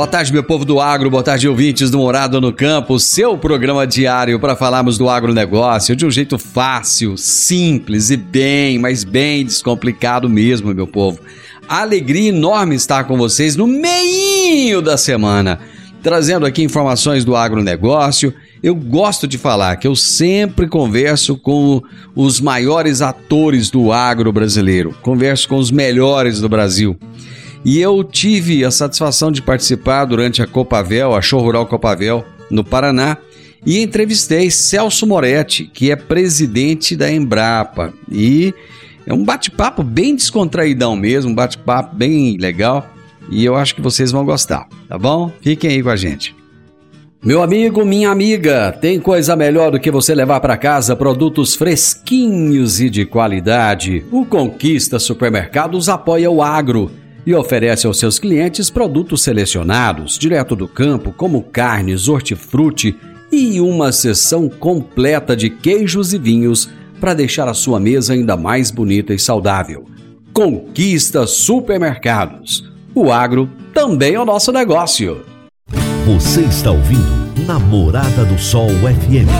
Boa tarde, meu povo do agro, boa tarde, ouvintes do Morado no Campo, seu programa diário para falarmos do agronegócio de um jeito fácil, simples e bem, mas bem descomplicado mesmo, meu povo. Alegria enorme estar com vocês no meio da semana, trazendo aqui informações do agronegócio. Eu gosto de falar que eu sempre converso com os maiores atores do agro brasileiro, converso com os melhores do Brasil. E eu tive a satisfação de participar durante a Copavel, a Show Rural Copavel, no Paraná, e entrevistei Celso Moretti, que é presidente da Embrapa. E é um bate-papo bem descontraidão mesmo, um bate-papo bem legal. E eu acho que vocês vão gostar, tá bom? Fiquem aí com a gente. Meu amigo, minha amiga, tem coisa melhor do que você levar para casa produtos fresquinhos e de qualidade. O Conquista Supermercados apoia o agro e oferece aos seus clientes produtos selecionados, direto do campo, como carnes, hortifruti e uma seção completa de queijos e vinhos para deixar a sua mesa ainda mais bonita e saudável. Conquista Supermercados. O agro também é o nosso negócio. Você está ouvindo Namorada do Sol FM.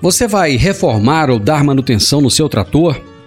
Você vai reformar ou dar manutenção no seu trator?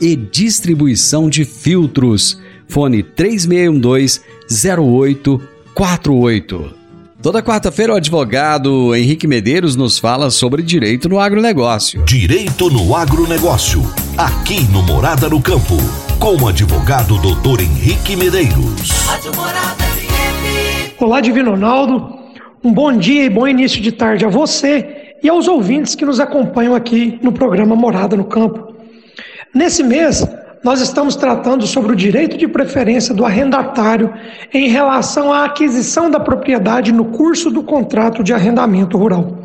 e distribuição de filtros. Fone 3612-0848. Toda quarta-feira, o advogado Henrique Medeiros nos fala sobre direito no agronegócio. Direito no agronegócio. Aqui no Morada no Campo. Com o advogado doutor Henrique Medeiros. Olá, Divino Ronaldo. Um bom dia e bom início de tarde a você e aos ouvintes que nos acompanham aqui no programa Morada no Campo. Nesse mês, nós estamos tratando sobre o direito de preferência do arrendatário em relação à aquisição da propriedade no curso do contrato de arrendamento rural.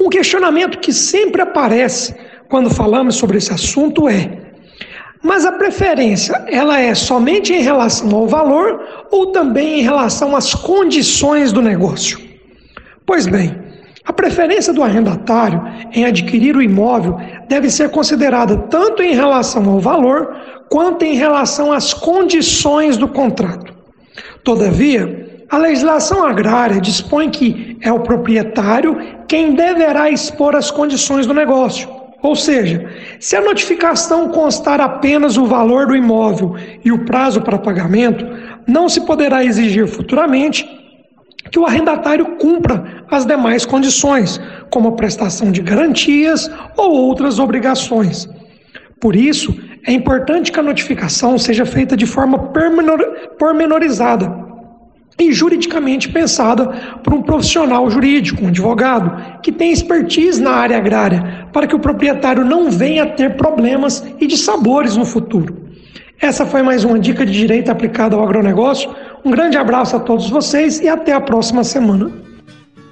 Um questionamento que sempre aparece quando falamos sobre esse assunto é: mas a preferência, ela é somente em relação ao valor ou também em relação às condições do negócio? Pois bem, a preferência do arrendatário em adquirir o imóvel deve ser considerada tanto em relação ao valor quanto em relação às condições do contrato. Todavia, a legislação agrária dispõe que é o proprietário quem deverá expor as condições do negócio. Ou seja, se a notificação constar apenas o valor do imóvel e o prazo para pagamento, não se poderá exigir futuramente que o arrendatário cumpra as demais condições, como a prestação de garantias ou outras obrigações. Por isso, é importante que a notificação seja feita de forma pormenorizada, e juridicamente pensada por um profissional jurídico, um advogado, que tem expertise na área agrária, para que o proprietário não venha a ter problemas e dissabores no futuro. Essa foi mais uma dica de direito aplicada ao agronegócio. Um grande abraço a todos vocês e até a próxima semana.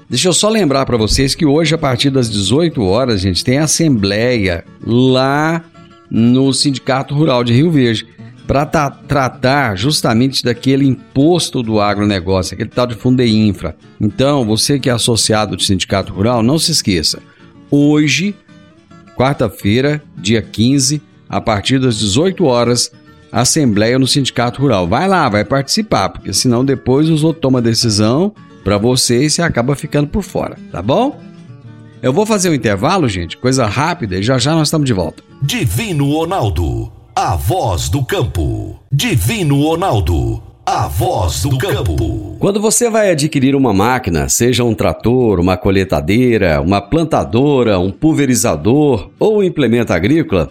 Deixa eu só lembrar para vocês que hoje, a partir das 18 horas, gente tem assembleia lá no Sindicato Rural de Rio Verde para tratar justamente daquele imposto do agronegócio, aquele tal de Fundeinfra. Então, você que é associado do Sindicato Rural, não se esqueça. Hoje, quarta-feira, dia 15, a partir das 18 horas, assembleia no Sindicato Rural. Vai lá, vai participar, porque senão depois os outros tomam a decisão para você e você acaba ficando por fora, tá bom? Eu vou fazer um intervalo, gente, coisa rápida, e já já nós estamos de volta. Divino Ronaldo, a voz do campo. Divino Ronaldo, a voz do campo. Quando você vai adquirir uma máquina, seja um trator, uma coletadeira, uma plantadora, um pulverizador ou um implemento agrícola,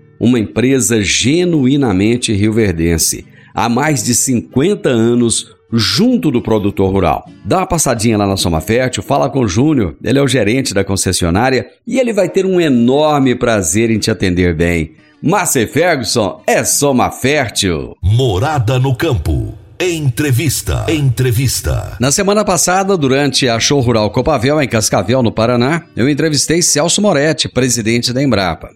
uma empresa genuinamente rioverdense, há mais de 50 anos junto do produtor rural. Dá uma passadinha lá na Soma Fértil, fala com o Júnior, ele é o gerente da concessionária e ele vai ter um enorme prazer em te atender bem. Márcia Ferguson é Soma Fértil. Morada no campo. Entrevista. Entrevista. Na semana passada, durante a Show Rural Copavel, em Cascavel, no Paraná, eu entrevistei Celso Moretti, presidente da Embrapa.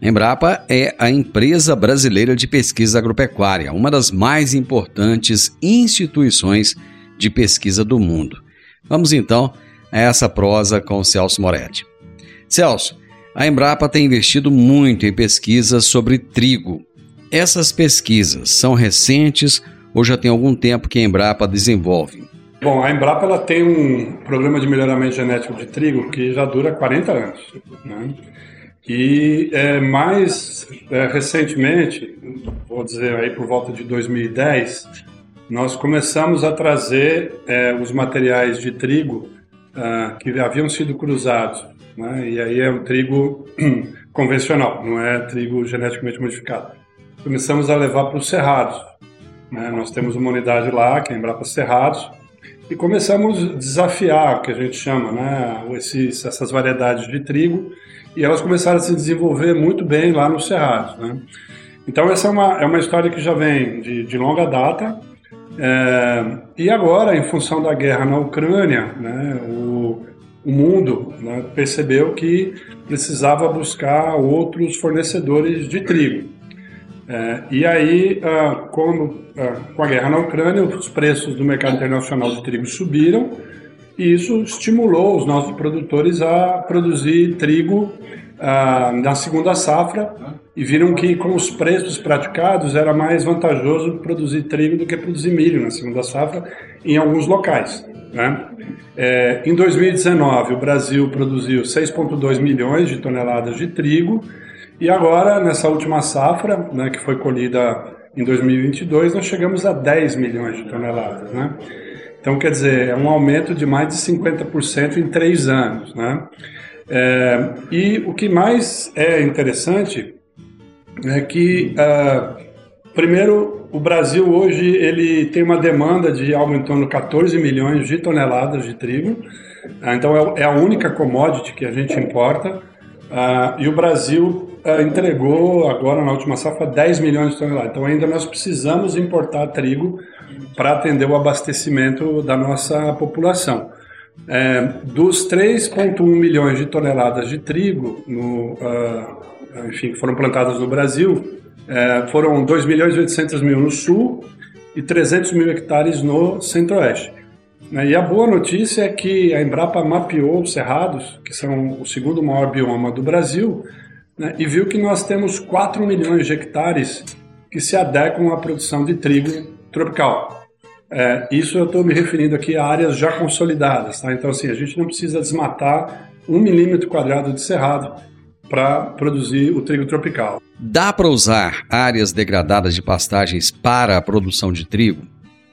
Embrapa é a empresa brasileira de pesquisa agropecuária, uma das mais importantes instituições de pesquisa do mundo. Vamos então a essa prosa com Celso Moretti. Celso, a Embrapa tem investido muito em pesquisas sobre trigo. Essas pesquisas são recentes ou já tem algum tempo que a Embrapa desenvolve? Bom, a Embrapa ela tem um programa de melhoramento genético de trigo que já dura 40 anos. Né? E é, mais é, recentemente, vou dizer aí por volta de 2010, nós começamos a trazer é, os materiais de trigo ah, que haviam sido cruzados. Né? E aí é um trigo convencional, não é trigo geneticamente modificado. Começamos a levar para os cerrados. Né? Nós temos uma unidade lá, que é Embrapa Cerrados, e começamos a desafiar, o que a gente chama, né? Esses, essas variedades de trigo e elas começaram a se desenvolver muito bem lá no Cerrado. Né? Então essa é uma, é uma história que já vem de, de longa data é, e agora, em função da guerra na Ucrânia, né, o, o mundo né, percebeu que precisava buscar outros fornecedores de trigo. É, e aí, ah, ah, com a guerra na Ucrânia, os preços do mercado internacional de trigo subiram e isso estimulou os nossos produtores a produzir trigo ah, na segunda safra e viram que com os preços praticados era mais vantajoso produzir trigo do que produzir milho na segunda safra em alguns locais. Né? É, em 2019 o Brasil produziu 6,2 milhões de toneladas de trigo e agora nessa última safra, né, que foi colhida em 2022, nós chegamos a 10 milhões de toneladas. Né? Então, quer dizer, é um aumento de mais de 50% em três anos. Né? É, e o que mais é interessante é que, uh, primeiro, o Brasil hoje ele tem uma demanda de algo em torno de 14 milhões de toneladas de trigo. Uh, então, é, é, a única commodity que a gente importa. Uh, e o Brasil entregou agora na última safra 10 milhões de toneladas. Então, ainda nós precisamos importar trigo para atender o abastecimento da nossa população. É, dos 3,1 milhões de toneladas de trigo no, uh, enfim, que foram plantadas no Brasil, é, foram 2 milhões e 800 mil no sul e 300 mil hectares no centro-oeste. Né, e a boa notícia é que a Embrapa mapeou os cerrados, que são o segundo maior bioma do Brasil, né, e viu que nós temos 4 milhões de hectares que se adequam à produção de trigo tropical. É, isso eu estou me referindo aqui a áreas já consolidadas, tá? Então, assim, a gente não precisa desmatar um milímetro quadrado de cerrado para produzir o trigo tropical. Dá para usar áreas degradadas de pastagens para a produção de trigo?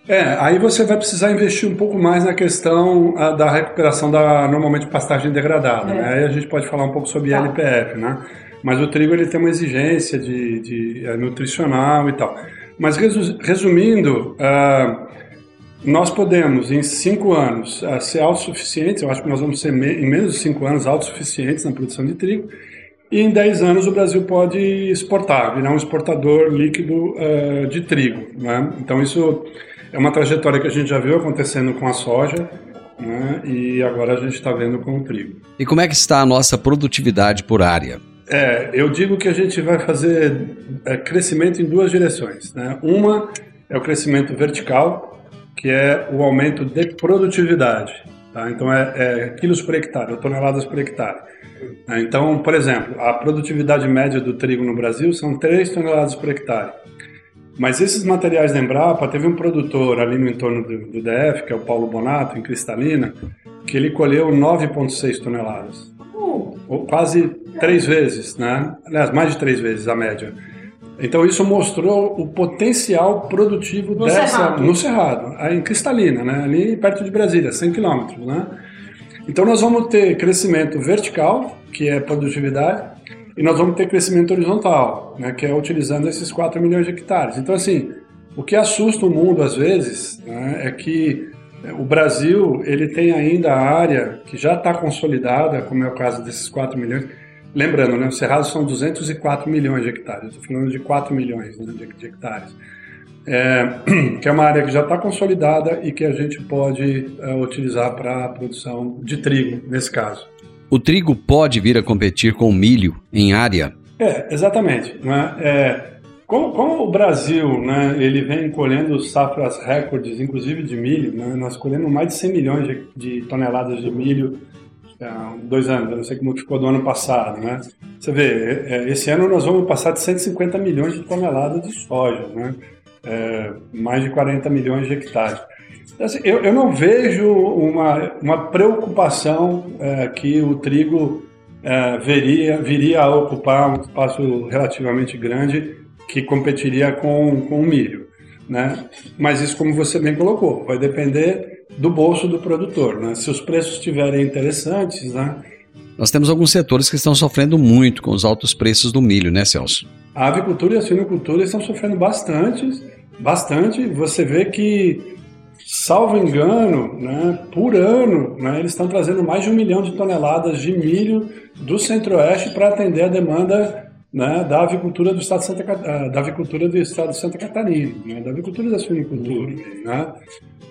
É, aí você vai precisar investir um pouco mais na questão ah, da recuperação da normalmente pastagem degradada. Né? Aí a gente pode falar um pouco sobre LPF, né? Mas o trigo ele tem uma exigência de, de é, nutricional e tal. Mas resu- resumindo, ah, nós podemos em cinco anos ah, ser autossuficientes. Eu acho que nós vamos ser em menos de cinco anos autossuficientes na produção de trigo. E em 10 anos o Brasil pode exportar, virar um exportador líquido eh, de trigo. Né? Então isso é uma trajetória que a gente já viu acontecendo com a soja né? e agora a gente está vendo com o trigo. E como é que está a nossa produtividade por área? É, eu digo que a gente vai fazer é, crescimento em duas direções. Né? Uma é o crescimento vertical, que é o aumento de produtividade. Tá? Então é, é quilos por hectare, ou toneladas por hectare. Né? Então, por exemplo, a produtividade média do trigo no Brasil são 3 toneladas por hectare. Mas esses materiais da Embrapa, teve um produtor ali no entorno do, do DF, que é o Paulo Bonato, em Cristalina, que ele colheu 9,6 toneladas. Ou quase três vezes, né? Aliás, mais de três vezes a média. Então isso mostrou o potencial produtivo No dessa Cerrado. no Cerrado, aí em Cristalina, né? Ali perto de Brasília, 100 quilômetros, né? Então nós vamos ter crescimento vertical, que é produtividade, e nós vamos ter crescimento horizontal, né? Que é utilizando esses 4 milhões de hectares. Então assim, o que assusta o mundo às vezes né, é que o Brasil ele tem ainda a área que já está consolidada, como é o caso desses 4 milhões. Lembrando, né, o Cerrado são 204 milhões de hectares, estou falando de 4 milhões né, de, de hectares. É, que é uma área que já está consolidada e que a gente pode é, utilizar para a produção de trigo, nesse caso. O trigo pode vir a competir com o milho em área? É, exatamente. Né? É, como, como o Brasil né, ele vem colhendo safras recordes, inclusive de milho, né, nós colhemos mais de 100 milhões de, de toneladas de milho há dois anos, eu não sei como ficou do ano passado. Né? Você vê, é, é, esse ano nós vamos passar de 150 milhões de toneladas de soja, né? É, mais de 40 milhões de hectares. Então, assim, eu, eu não vejo uma, uma preocupação é, que o trigo é, viria a ocupar um espaço relativamente grande que competiria com, com o milho. Né? Mas isso, como você bem colocou, vai depender do bolso do produtor. Né? Se os preços estiverem interessantes, né? Nós temos alguns setores que estão sofrendo muito com os altos preços do milho, né, Celso? a avicultura e a suinocultura estão sofrendo bastante, bastante. Você vê que, salvo engano, né, por ano, né, eles estão trazendo mais de um milhão de toneladas de milho do Centro-Oeste para atender a demanda né, da avicultura do estado de Santa, ah, da avicultura do estado de Santa Catarina, né, da avicultura e da suinocultura. Né?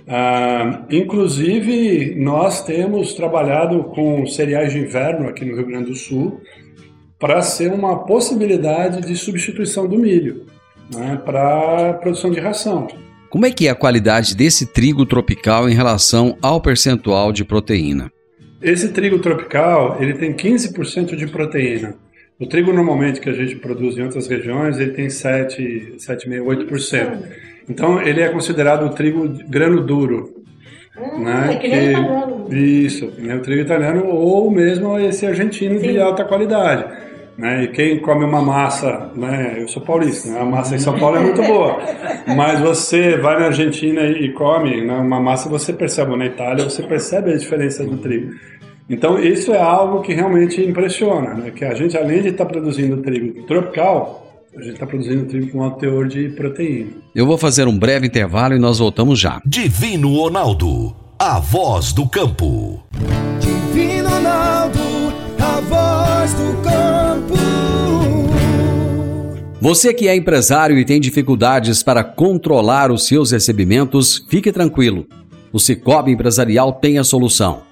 Ah, inclusive, nós temos trabalhado com cereais de inverno aqui no Rio Grande do Sul para ser uma possibilidade de substituição do milho né, para a produção de ração. Como é que é a qualidade desse trigo tropical em relação ao percentual de proteína? Esse trigo tropical ele tem 15% de proteína. O trigo normalmente que a gente produz em outras regiões ele tem 7, 7,5%, 8%. Então ele é considerado o trigo grano duro. né? é que nem italiano. Isso, né? o trigo italiano ou mesmo esse argentino de alta qualidade. Né? E quem come uma massa, né? eu sou paulista, né? a massa em São Paulo é muito boa, mas você vai na Argentina e come né? uma massa, você percebe, ou na Itália, você percebe a diferença do trigo. Então isso é algo que realmente impressiona, né? que a gente além de estar produzindo trigo tropical, a gente está produzindo trigo com alto teor de proteína. Eu vou fazer um breve intervalo e nós voltamos já. Divino Ronaldo, a voz do campo. Divino Ronaldo, a voz do campo. Você que é empresário e tem dificuldades para controlar os seus recebimentos, fique tranquilo. O Cicobi Empresarial tem a solução.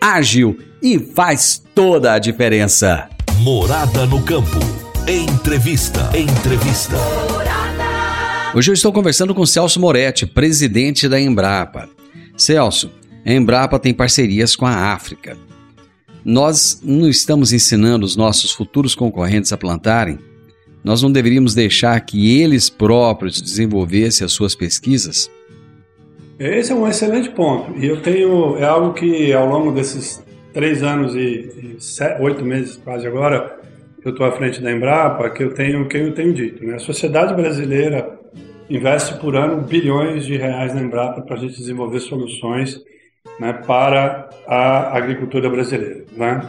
ágil e faz toda a diferença. Morada no campo. Entrevista. Entrevista. Hoje eu estou conversando com Celso Moretti, presidente da Embrapa. Celso, a Embrapa tem parcerias com a África. Nós não estamos ensinando os nossos futuros concorrentes a plantarem? Nós não deveríamos deixar que eles próprios desenvolvessem as suas pesquisas? Esse é um excelente ponto. E eu tenho. É algo que ao longo desses três anos e, e oito meses quase agora, eu estou à frente da Embrapa, que eu tenho que eu tenho dito. Né? A sociedade brasileira investe por ano bilhões de reais na Embrapa para a gente desenvolver soluções né, para a agricultura brasileira. Né?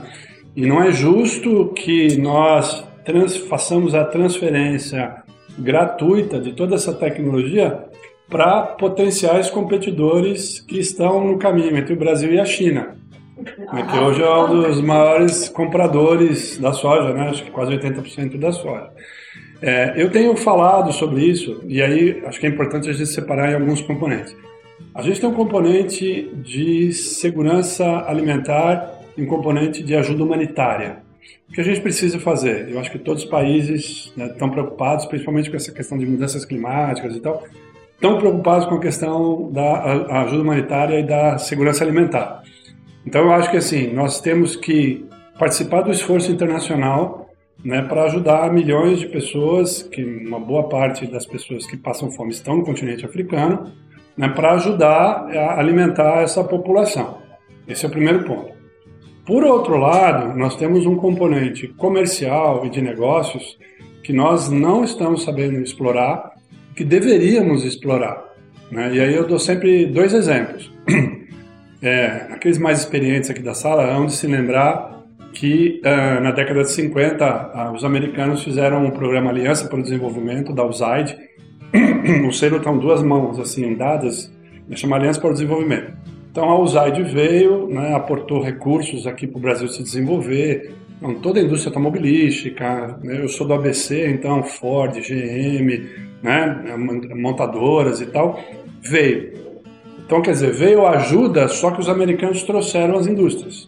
E não é justo que nós trans, façamos a transferência gratuita de toda essa tecnologia para potenciais competidores que estão no caminho entre o Brasil e a China, né, que hoje é um dos maiores compradores da soja, né, acho que quase 80% da soja. É, eu tenho falado sobre isso, e aí acho que é importante a gente separar em alguns componentes. A gente tem um componente de segurança alimentar e um componente de ajuda humanitária. O que a gente precisa fazer? Eu acho que todos os países né, estão preocupados, principalmente com essa questão de mudanças climáticas e tal, estão preocupados com a questão da ajuda humanitária e da segurança alimentar. Então eu acho que assim, nós temos que participar do esforço internacional né, para ajudar milhões de pessoas, que uma boa parte das pessoas que passam fome estão no continente africano, né, para ajudar a alimentar essa população. Esse é o primeiro ponto. Por outro lado, nós temos um componente comercial e de negócios que nós não estamos sabendo explorar que deveríamos explorar. Né? E aí eu dou sempre dois exemplos. É, aqueles mais experientes aqui da sala hão de se lembrar que uh, na década de 50 uh, os americanos fizeram um programa Aliança para o Desenvolvimento, da USAID. o selo estão duas mãos assim dadas, chama Aliança para o Desenvolvimento. Então a USAID veio, né, aportou recursos aqui para o Brasil se desenvolver, então, toda a indústria automobilística, né, eu sou do ABC, então Ford, GM, né, montadoras e tal, veio. Então, quer dizer, veio ajuda, só que os americanos trouxeram as indústrias.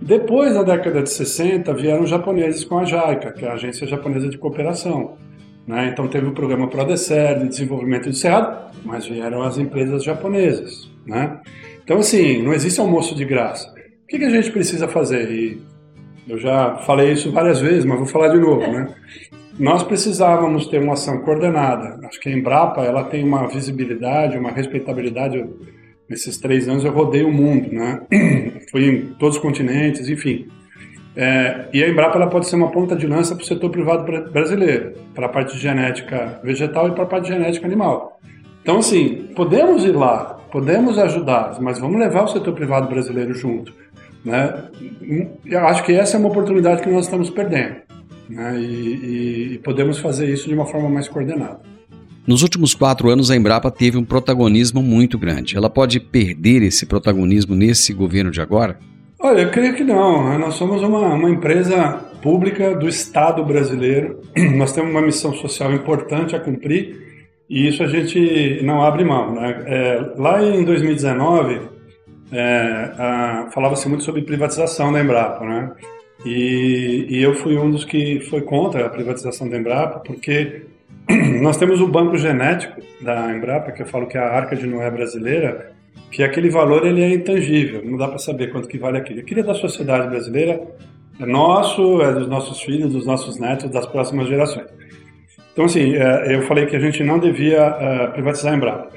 Depois, na década de 60, vieram os japoneses com a JICA, que é a Agência Japonesa de Cooperação. Né? Então, teve o programa PRODECER de desenvolvimento do Cerrado, mas vieram as empresas japonesas. Né? Então, assim, não existe almoço de graça. O que, que a gente precisa fazer? E eu já falei isso várias vezes, mas vou falar de novo, né? Nós precisávamos ter uma ação coordenada. Acho que a Embrapa ela tem uma visibilidade, uma respeitabilidade. Nesses três anos eu rodei o mundo, né? Fui em todos os continentes, enfim. É, e a Embrapa ela pode ser uma ponta de lança para o setor privado brasileiro, para a parte de genética vegetal e para a parte de genética animal. Então, assim, podemos ir lá, podemos ajudar, mas vamos levar o setor privado brasileiro junto. Né? Eu acho que essa é uma oportunidade que nós estamos perdendo né? e, e, podemos fazer isso de uma forma mais coordenada. Nos últimos quatro anos, a Embrapa teve um protagonismo muito grande. Ela pode perder esse protagonismo nesse governo de agora? Olha, eu creio que não. Né? Nós somos uma, uma empresa pública do Estado brasileiro. Nós temos uma missão social importante a cumprir e isso a gente não abre mão. Né? É, lá em 2019, é, falava-se muito sobre privatização da Embrapa, né? E, e, eu fui um dos que foi contra a privatização da Embrapa, porque nós temos o banco genético da Embrapa, que eu falo que é a arca de Noé brasileira, que aquele valor ele é intangível, não dá para saber quanto que vale aquilo. Aquilo é da sociedade brasileira, é nosso, é dos nossos filhos, dos nossos netos, das próximas gerações. Então, assim, é, eu falei que a gente não devia é, privatizar a Embrapa.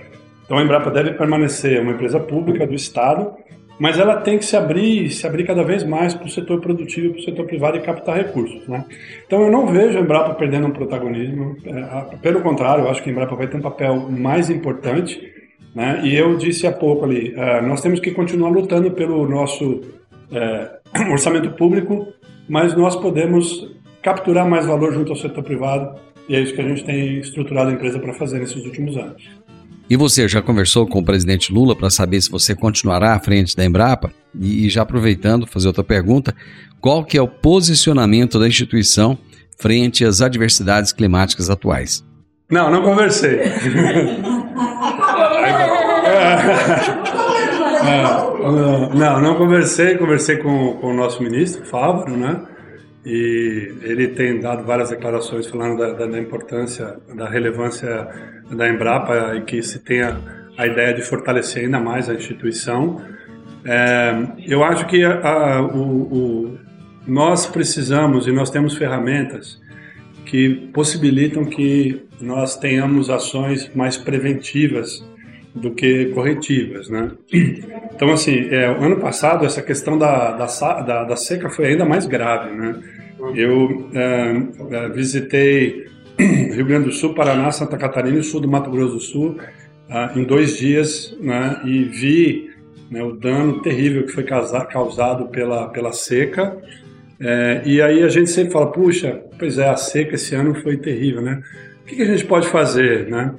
Então a Embrapa deve permanecer uma empresa pública do Estado, mas ela tem que se abrir, se abrir cada vez mais para o setor produtivo, para o setor privado e captar recursos. Né? Então eu não vejo a Embrapa perdendo um protagonismo, é, pelo contrário, eu acho que a Embrapa vai ter um papel mais importante. Né? E eu disse há pouco ali, é, nós temos que continuar lutando pelo nosso é, orçamento público, mas nós podemos capturar mais valor junto ao setor privado e é isso que a gente tem estruturado a empresa para fazer nesses últimos anos. E você já conversou com o presidente Lula para saber se você continuará à frente da Embrapa? E, já aproveitando, fazer outra pergunta, qual que é o posicionamento da instituição frente às adversidades climáticas atuais? Não, não conversei. É, não, não conversei, conversei com, com o nosso ministro, Fábio, né? E ele tem dado várias declarações falando da, da, da importância, da relevância da Embrapa e que se tenha a ideia de fortalecer ainda mais a instituição. É, eu acho que a, a, o, o, nós precisamos e nós temos ferramentas que possibilitam que nós tenhamos ações mais preventivas do que corretivas, né? Então, assim, é, ano passado essa questão da, da, da, da, seca foi ainda mais grave, né? Eu é, é, visitei Rio Grande do Sul, Paraná, Santa Catarina e sul do Mato Grosso do Sul uh, em dois dias, né? E vi né, o dano terrível que foi causado pela, pela seca. É, e aí a gente sempre fala, puxa, pois é, a seca esse ano foi terrível, né? O que, que a gente pode fazer, né?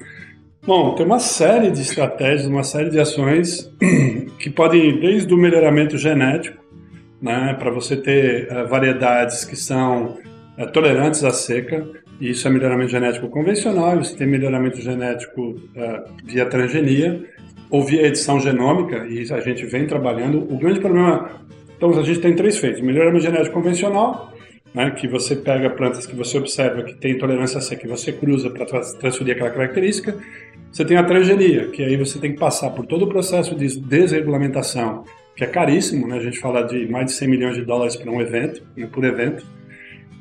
Bom, tem uma série de estratégias, uma série de ações que podem ir desde o melhoramento genético, né, para você ter uh, variedades que são uh, tolerantes à seca, e isso é melhoramento genético convencional, você tem melhoramento genético uh, via transgenia ou via edição genômica, e a gente vem trabalhando. O grande problema, então a gente tem três feitos: melhoramento genético convencional, né, que você pega plantas que você observa que tem tolerância à seca e você cruza para transferir aquela característica. Você tem a transgenia, que aí você tem que passar por todo o processo de desregulamentação, que é caríssimo, né? a gente fala de mais de 100 milhões de dólares para um evento, né, por evento.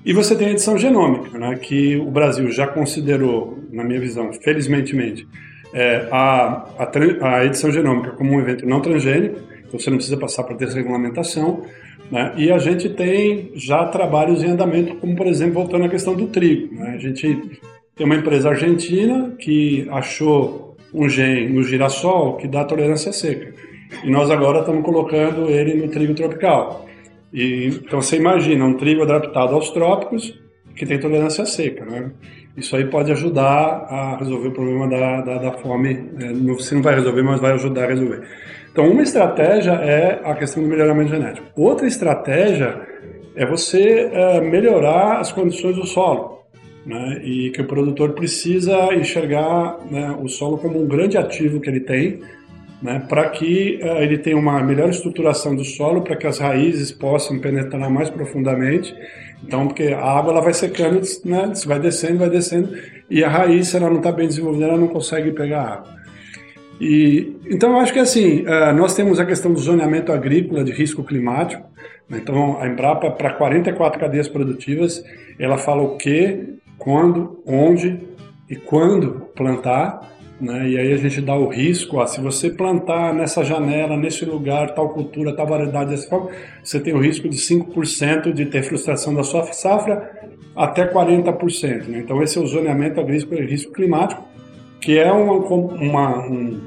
E você tem a edição genômica, né, que o Brasil já considerou, na minha visão, felizmente, é, a, a, a, edição genômica como um evento não transgênico, então você não precisa passar por desregulamentação. Né, e a gente tem já trabalhos em andamento, como por exemplo, voltando à questão do trigo. Né, a gente tem uma empresa argentina que achou um gene no girassol que dá tolerância seca. E nós agora estamos colocando ele no trigo tropical. E, então você imagina um trigo adaptado aos trópicos que tem tolerância seca. Né? Isso aí pode ajudar a resolver o problema da, da, da fome. É, você não vai resolver, mas vai ajudar a resolver. Então, uma estratégia é a questão do melhoramento genético. Outra estratégia é você é, melhorar as condições do solo né, e que o produtor precisa enxergar né, o solo como um grande ativo que ele tem, né, para que uh, ele tenha uma melhor estruturação do solo, para que as raízes possam penetrar mais profundamente. Então, porque a água ela vai secando, né, vai descendo, vai descendo, e a raiz, se ela não está bem desenvolvida, ela não consegue pegar água. E, então, eu acho que assim, uh, nós temos a questão do zoneamento agrícola de risco climático. Né, então, a Embrapa, para 44 cadeias produtivas, ela fala o que, quando, onde e quando plantar, né? E aí a gente dá o risco, ó, se você plantar nessa janela, nesse lugar, tal cultura, tal variedade dessa forma, você tem o risco de 5% de ter frustração da sua safra até 40%. Né? Então esse é o zoneamento agrícola e risco climático, que é uma, uma, um,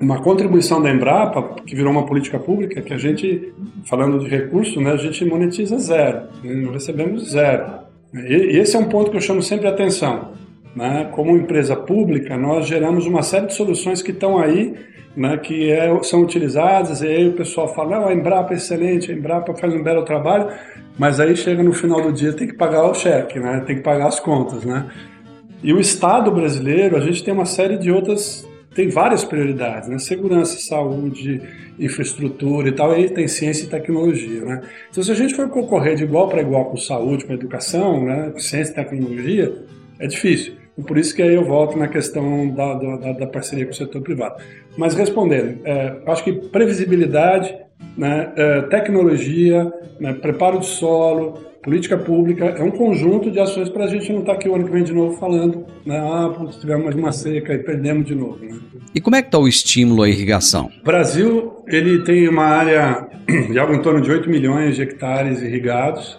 uma contribuição da Embrapa, que virou uma política pública, que a gente, falando de recurso, né, a gente monetiza zero, né? não recebemos zero. Esse é um ponto que eu chamo sempre atenção. Né? Como empresa pública, nós geramos uma série de soluções que estão aí, né, que é, são utilizadas, e aí o pessoal fala, não, a Embrapa é excelente, a Embrapa faz um belo trabalho, mas aí chega no final do dia tem que pagar o cheque, né? tem que pagar as contas. Né? E o Estado brasileiro, a gente tem uma série de outras tem várias prioridades, né? Segurança, saúde, infraestrutura e tal, aí tem ciência e tecnologia, né? Então, se a gente for concorrer de igual para igual com saúde, com educação, né? Ciência e tecnologia, é difícil. E por isso que aí eu volto na questão da, da, da parceria com o setor privado. Mas respondendo, é, acho que previsibilidade, né, é, tecnologia, né, preparo de solo, política pública, é um conjunto de ações para a gente não estar tá aqui o ano que vem de novo falando, né, ah, tivemos mais uma seca e perdemos de novo. Né? E como é que está o estímulo à irrigação? O Brasil ele tem uma área de algo em torno de 8 milhões de hectares irrigados,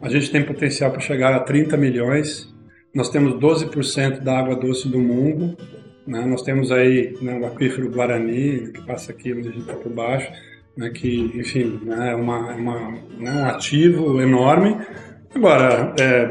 a gente tem potencial para chegar a 30 milhões, nós temos 12% da água doce do mundo, né? nós temos aí né, o aquífero Guarani, que passa aqui onde a gente está por baixo, né, que, enfim, né, é uma, uma, né, um ativo enorme. Agora, é,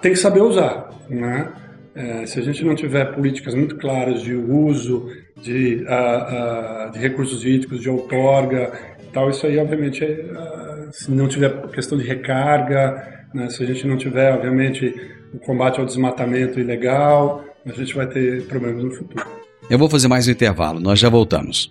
tem que saber usar. Né? É, se a gente não tiver políticas muito claras de uso de, uh, uh, de recursos hídricos, de outorga, tal, isso aí, obviamente, é, uh, se não tiver questão de recarga, né, se a gente não tiver, obviamente, o combate ao desmatamento ilegal, a gente vai ter problemas no futuro. Eu vou fazer mais um intervalo, nós já voltamos.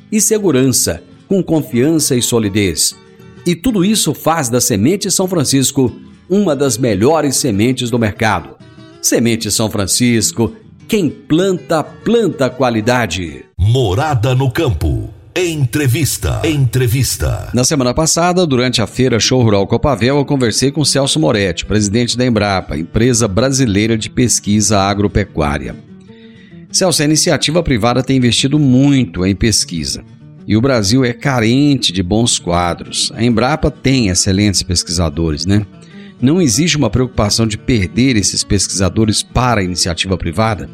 e segurança, com confiança e solidez. E tudo isso faz da Semente São Francisco uma das melhores sementes do mercado. Semente São Francisco, quem planta, planta qualidade. Morada no campo. Entrevista. Entrevista. Na semana passada, durante a feira Show Rural Copavel, eu conversei com Celso Moretti, presidente da Embrapa, empresa brasileira de pesquisa agropecuária. Celso, a iniciativa privada tem investido muito em pesquisa. E o Brasil é carente de bons quadros. A Embrapa tem excelentes pesquisadores, né? Não existe uma preocupação de perder esses pesquisadores para a iniciativa privada?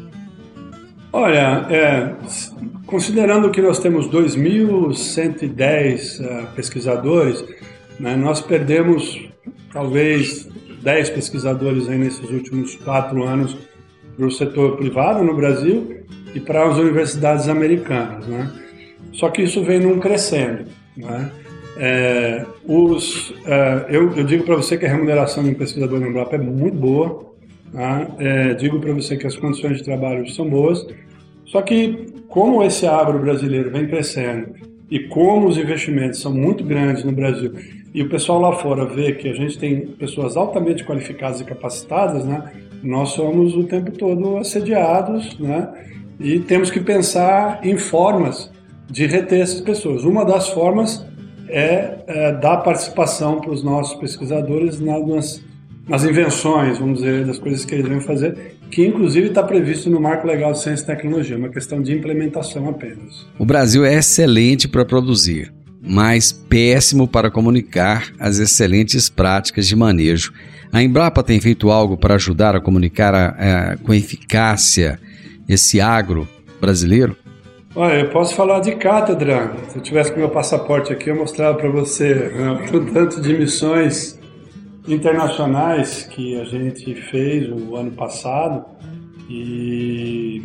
Olha, é, considerando que nós temos 2.110 uh, pesquisadores, né, nós perdemos talvez 10 pesquisadores aí nesses últimos quatro anos para o setor privado no Brasil e para as universidades americanas. Né? Só que isso vem num crescendo. Né? É, os, é, eu, eu, digo para você que a remuneração de um pesquisador na Embrapa é muito boa. Tá? É, digo para você que as condições de trabalho são boas. Só que, como esse agro brasileiro vem crescendo e como os investimentos são muito grandes no Brasil e o pessoal lá fora vê que a gente tem pessoas altamente qualificadas e capacitadas, né? Nós somos o tempo todo assediados, né? E temos que pensar em formas de reter essas pessoas. Uma das formas é, é dar participação para os nossos pesquisadores nas, nas invenções, vamos dizer, das coisas que eles vêm fazer, que inclusive está previsto no Marco Legal de Ciência e Tecnologia, uma questão de implementação apenas. O Brasil é excelente para produzir, mas péssimo para comunicar as excelentes práticas de manejo. A Embrapa tem feito algo para ajudar a comunicar a, a, com eficácia esse agro brasileiro? Olha, eu posso falar de cátedra. Se eu tivesse com meu passaporte aqui, eu mostrava para você né, o tanto de missões internacionais que a gente fez o ano passado e,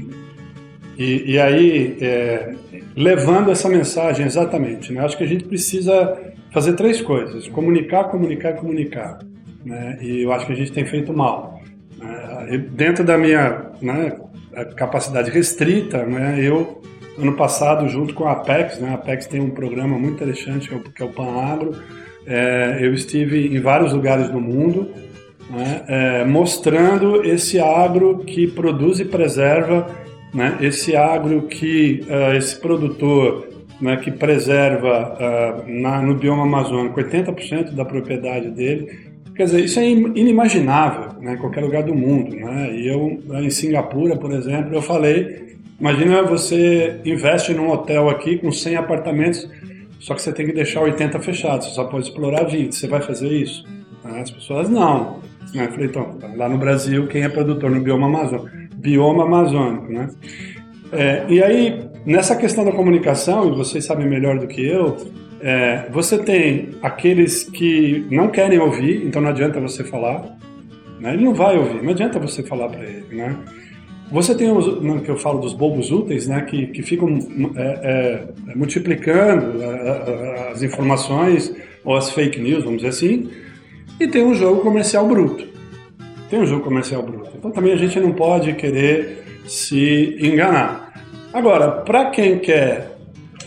e, e aí é, levando essa mensagem exatamente. Né? Acho que a gente precisa fazer três coisas: comunicar, comunicar e comunicar. Né? E eu acho que a gente tem feito mal. Né? Dentro da minha né, capacidade restrita, né, eu ano passado junto com a Apex, né, a Apex tem um programa muito interessante que é o, que é o Panagro é, eu estive em vários lugares do mundo né, é, mostrando esse agro que produz e preserva, né, esse agro que uh, esse produtor né, que preserva uh, na, no bioma amazônico 80% da propriedade dele. Quer dizer, isso é inimaginável né, em qualquer lugar do mundo. Né? E eu, em Singapura, por exemplo, eu falei, imagina você investe num hotel aqui com 100 apartamentos só que você tem que deixar 80 fechados, você só pode explorar 20. Você vai fazer isso? As pessoas não. Eu falei, então, lá no Brasil, quem é produtor no bioma amazônico? Bioma amazônico, né? É, e aí, nessa questão da comunicação, e vocês sabem melhor do que eu, é, você tem aqueles que não querem ouvir, então não adianta você falar. Né? Ele não vai ouvir, não adianta você falar para ele, né? Você tem os que eu falo dos bobos úteis, né, que, que ficam é, é, multiplicando é, é, as informações ou as fake news, vamos dizer assim, e tem um jogo comercial bruto. Tem um jogo comercial bruto. Então também a gente não pode querer se enganar. Agora, para quem quer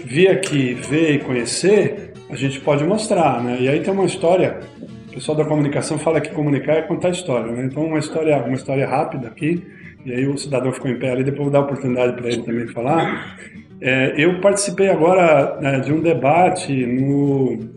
vir aqui ver e conhecer, a gente pode mostrar, né? E aí tem uma história. O pessoal da comunicação fala que comunicar é contar história, né? Então uma história, uma história rápida aqui e aí o cidadão ficou em pé ali, depois vou dar a oportunidade para ele também falar. É, eu participei agora é, de um debate no,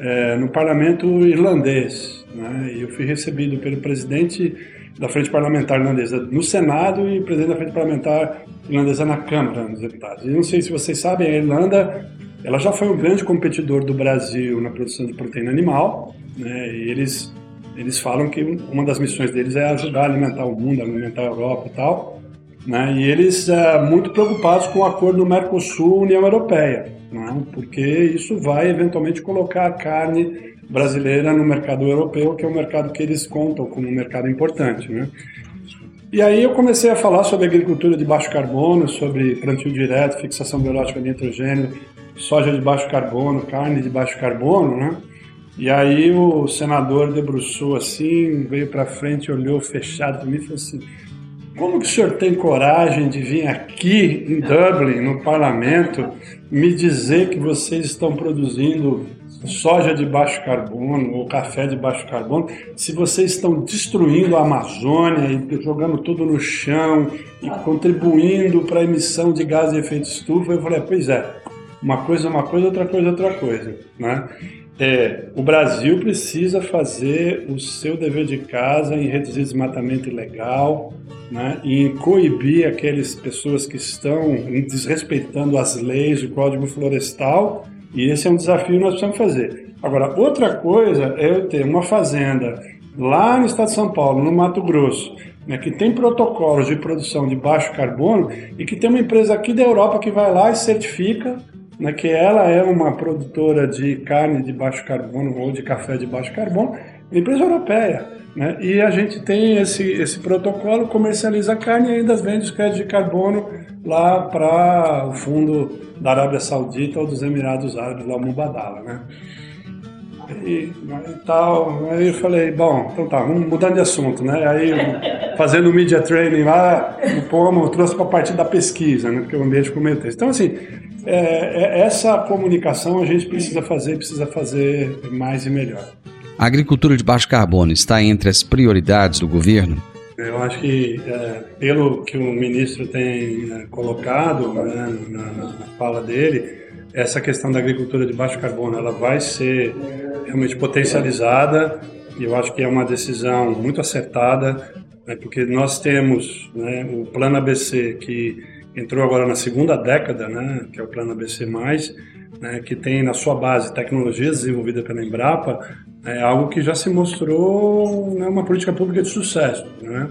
é, no parlamento irlandês, né, e eu fui recebido pelo presidente da Frente Parlamentar Irlandesa no Senado e presidente da Frente Parlamentar Irlandesa na Câmara dos Deputados. E não sei se vocês sabem, a Irlanda ela já foi um grande competidor do Brasil na produção de proteína animal, né, e eles eles falam que uma das missões deles é ajudar a alimentar o mundo, alimentar a Europa e tal. Né? E eles é, muito preocupados com o acordo Mercosul-União Europeia, né? porque isso vai eventualmente colocar a carne brasileira no mercado europeu, que é um mercado que eles contam como um mercado importante. Né? E aí eu comecei a falar sobre agricultura de baixo carbono, sobre plantio direto, fixação biológica de nitrogênio, soja de baixo carbono, carne de baixo carbono, né? E aí o senador debruçou assim, veio para frente, olhou fechado para mim e falou assim: como que o senhor tem coragem de vir aqui em Dublin, no parlamento, me dizer que vocês estão produzindo soja de baixo carbono ou café de baixo carbono, se vocês estão destruindo a Amazônia e jogando tudo no chão e contribuindo para a emissão de gás de efeito estufa? Eu falei, pois é, uma coisa é uma coisa, outra coisa é outra coisa, né? É, o Brasil precisa fazer o seu dever de casa em reduzir desmatamento ilegal, né, em coibir aquelas pessoas que estão desrespeitando as leis, o Código Florestal, e esse é um desafio que nós precisamos fazer. Agora, outra coisa é eu ter uma fazenda lá no estado de São Paulo, no Mato Grosso, né, que tem protocolos de produção de baixo carbono e que tem uma empresa aqui da Europa que vai lá e certifica né, que ela é uma produtora de carne de baixo carbono ou de café de baixo carbono, empresa europeia. Né? E a gente tem esse, esse protocolo, comercializa carne e ainda vende os créditos de carbono lá para o fundo da Arábia Saudita ou dos Emirados Árabes, lá Mubadala. Né? E, e, tal, aí eu falei, bom, então tá, vamos mudando de assunto, né? Aí, fazendo media training lá, o Pomo trouxe para a parte da pesquisa, né? Porque o ambiente comentei. Então, assim, é, é, essa comunicação a gente precisa fazer, precisa fazer mais e melhor. A agricultura de baixo carbono está entre as prioridades do governo? Eu acho que, é, pelo que o ministro tem é, colocado né, na, na, fala dele, essa questão da agricultura de baixo carbono ela vai ser realmente potencializada e eu acho que é uma decisão muito acertada, né, porque nós temos né, o Plano ABC que entrou agora na segunda década, né, que é o Plano ABC+, né, que tem na sua base tecnologias desenvolvidas pela Embrapa, é algo que já se mostrou né, uma política pública de sucesso. Né?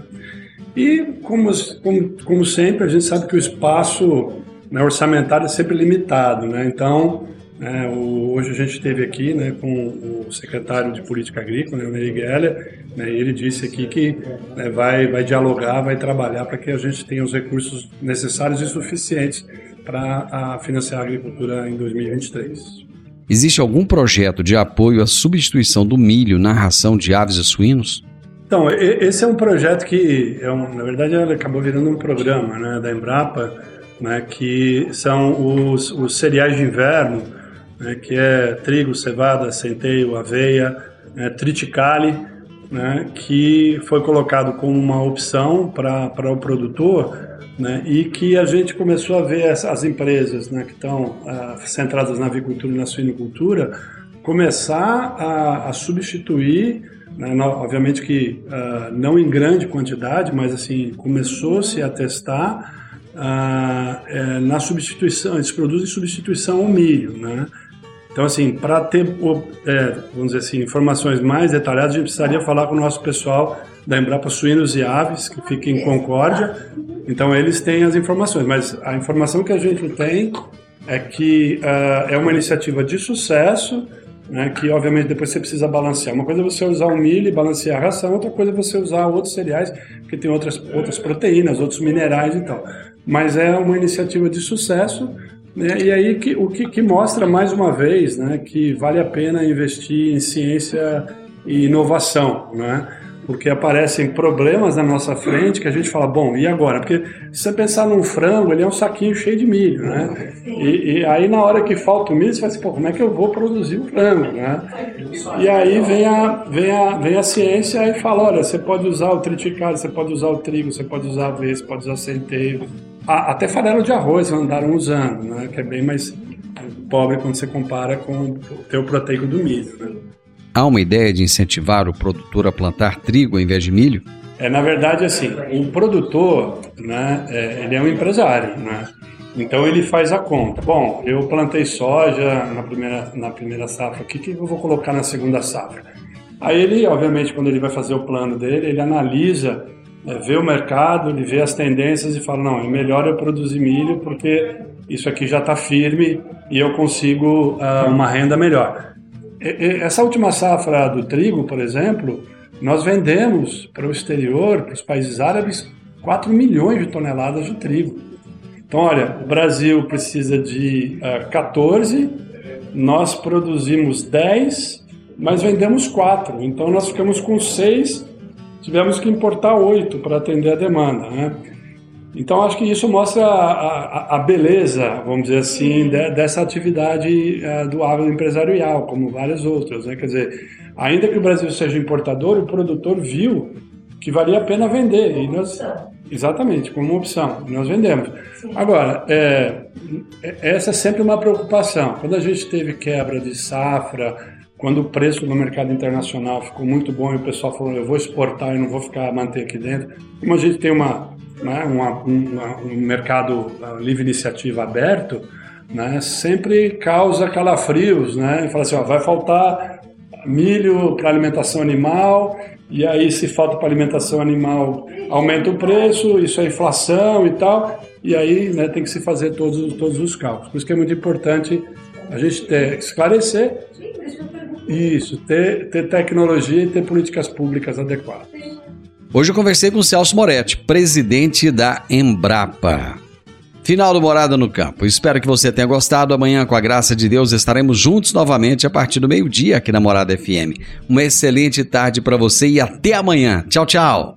E, como, como, como sempre, a gente sabe que o espaço né, orçamentário é sempre limitado. Né? Então, é, o, hoje a gente esteve aqui né, com o secretário de Política Agrícola, né, o Neri Geller, né, e ele disse aqui que né, vai, vai dialogar, vai trabalhar para que a gente tenha os recursos necessários e suficientes para financiar a agricultura em 2023. Existe algum projeto de apoio à substituição do milho na ração de aves e suínos? Então, esse é um projeto que, é um, na verdade, acabou virando um programa né, da Embrapa, né, que são os, os cereais de inverno, né, que é trigo, cevada, centeio, aveia, né, triticale, né, que foi colocado como uma opção para o produtor né, e que a gente começou a ver as, as empresas né, que estão uh, centradas na avicultura e na suinocultura começar a, a substituir, né, obviamente que uh, não em grande quantidade, mas assim começou-se a testar uh, na substituição, eles produzem substituição ao milho, né? Então, assim, para ter, é, vamos dizer assim, informações mais detalhadas, a gente precisaria falar com o nosso pessoal da Embrapa Suínos e Aves, que fica em Concórdia. Então, eles têm as informações, mas a informação que a gente tem é que uh, é uma iniciativa de sucesso, né, que obviamente depois você precisa balancear. Uma coisa é você usar o milho e balancear a ração, outra coisa é você usar outros cereais, que tem outras, outras proteínas, outros minerais e tal. Mas é uma iniciativa de sucesso né? E aí que, o que, que, mostra mais uma vez né, que vale a pena investir em ciência e inovação, né? porque aparecem problemas na nossa frente que a gente fala, bom, e agora? Porque se você pensar num frango, ele é um saquinho cheio de milho, né? E, e aí na hora que falta o milho, você fala assim, pô, como é que eu vou produzir o frango, né? E aí vem a, vem a, vem a ciência e fala, olha, você pode usar o triticale, você pode usar o trigo, você pode usar a aveia, você pode usar centeio, até farelo de arroz andaram usando, né? que é bem mais pobre quando você compara com o teu proteico do milho. Né? Há uma ideia de incentivar o produtor a plantar trigo ao invés de milho? É, na verdade, assim, o produtor, né, é, ele é um empresário, né? Então ele faz a conta. Bom, eu plantei soja na primeira, na primeira safra, o que, que eu vou colocar na segunda safra? Aí ele, obviamente, quando ele vai fazer o plano dele, ele analisa, é, vê o mercado, ele vê as tendências e fala, não, é melhor eu produzir milho porque isso aqui já está firme e eu consigo uh, uma renda melhor. E, e, essa última safra do trigo, por exemplo, nós vendemos para o exterior, para os países árabes, 4 milhões de toneladas de trigo. Então, olha, o Brasil precisa de uh, 14, nós produzimos 10, mas vendemos 4. Então, nós ficamos com 6, tivemos que importar 8 para atender a demanda. Né? Então, acho que isso mostra a, a, a beleza, vamos dizer assim, de, dessa atividade uh, do agroempresarial, como várias outras. Né? Quer dizer, ainda que o Brasil seja importador, o produtor viu que valia a pena vender. E nós, exatamente, como uma opção. Nós vendemos. Agora, é, é, essa é sempre uma preocupação. Quando a gente teve quebra de safra, quando o preço no mercado internacional ficou muito bom e o pessoal falou, eu vou exportar e não vou ficar manter aqui dentro. Como a gente tem uma, né, uma, uma, um mercado livre iniciativa aberto, né, sempre causa calafrios, né? E fala assim, ó, vai faltar milho para alimentação animal e aí, se falta para alimentação animal, aumenta o preço, isso é inflação e tal. E aí né, tem que se fazer todos, todos os cálculos. Por isso que é muito importante a gente ter, esclarecer isso, ter, ter tecnologia e ter políticas públicas adequadas. Hoje eu conversei com o Celso Moretti, presidente da Embrapa. Final do Morada no Campo. Espero que você tenha gostado. Amanhã, com a graça de Deus, estaremos juntos novamente a partir do meio-dia aqui na Morada FM. Uma excelente tarde para você e até amanhã. Tchau, tchau.